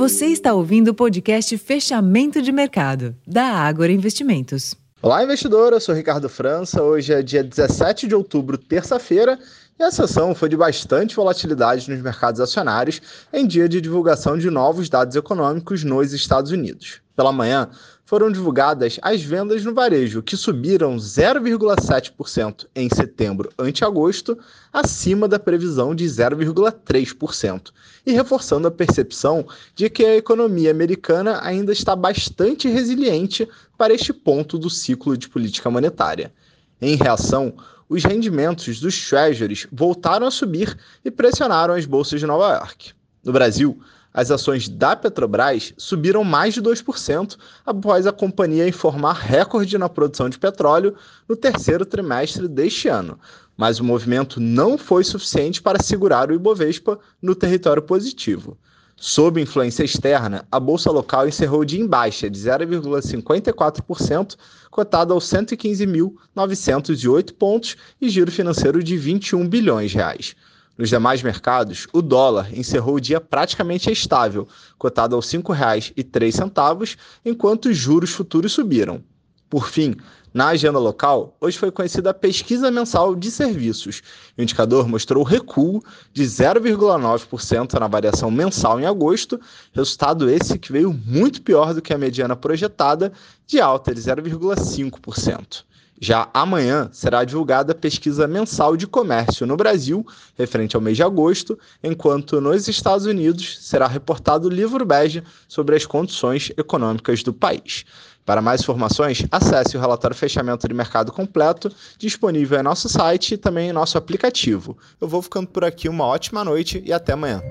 Você está ouvindo o podcast Fechamento de Mercado, da Ágora Investimentos. Olá, investidor. Eu sou Ricardo França. Hoje é dia 17 de outubro, terça-feira, e a sessão foi de bastante volatilidade nos mercados acionários em dia de divulgação de novos dados econômicos nos Estados Unidos. Pela manhã, foram divulgadas as vendas no varejo, que subiram 0,7% em setembro ante agosto, acima da previsão de 0,3%, e reforçando a percepção de que a economia americana ainda está bastante resiliente para este ponto do ciclo de política monetária. Em reação, os rendimentos dos treasuries voltaram a subir e pressionaram as bolsas de Nova York. No Brasil, as ações da Petrobras subiram mais de 2% após a companhia informar recorde na produção de petróleo no terceiro trimestre deste ano. Mas o movimento não foi suficiente para segurar o Ibovespa no território positivo. Sob influência externa, a bolsa local encerrou de em baixa de 0,54%, cotada aos 115.908 pontos e giro financeiro de 21 bilhões de reais. Nos demais mercados, o dólar encerrou o dia praticamente estável, cotado aos R$ 5,03, enquanto os juros futuros subiram. Por fim, na agenda local, hoje foi conhecida a pesquisa mensal de serviços. O indicador mostrou recuo de 0,9% na variação mensal em agosto, resultado esse que veio muito pior do que a mediana projetada, de alta de 0,5%. Já amanhã será divulgada a pesquisa mensal de comércio no Brasil, referente ao mês de agosto, enquanto nos Estados Unidos será reportado o livro bege sobre as condições econômicas do país. Para mais informações, acesse o relatório Fechamento de Mercado completo, disponível em nosso site e também em nosso aplicativo. Eu vou ficando por aqui, uma ótima noite e até amanhã.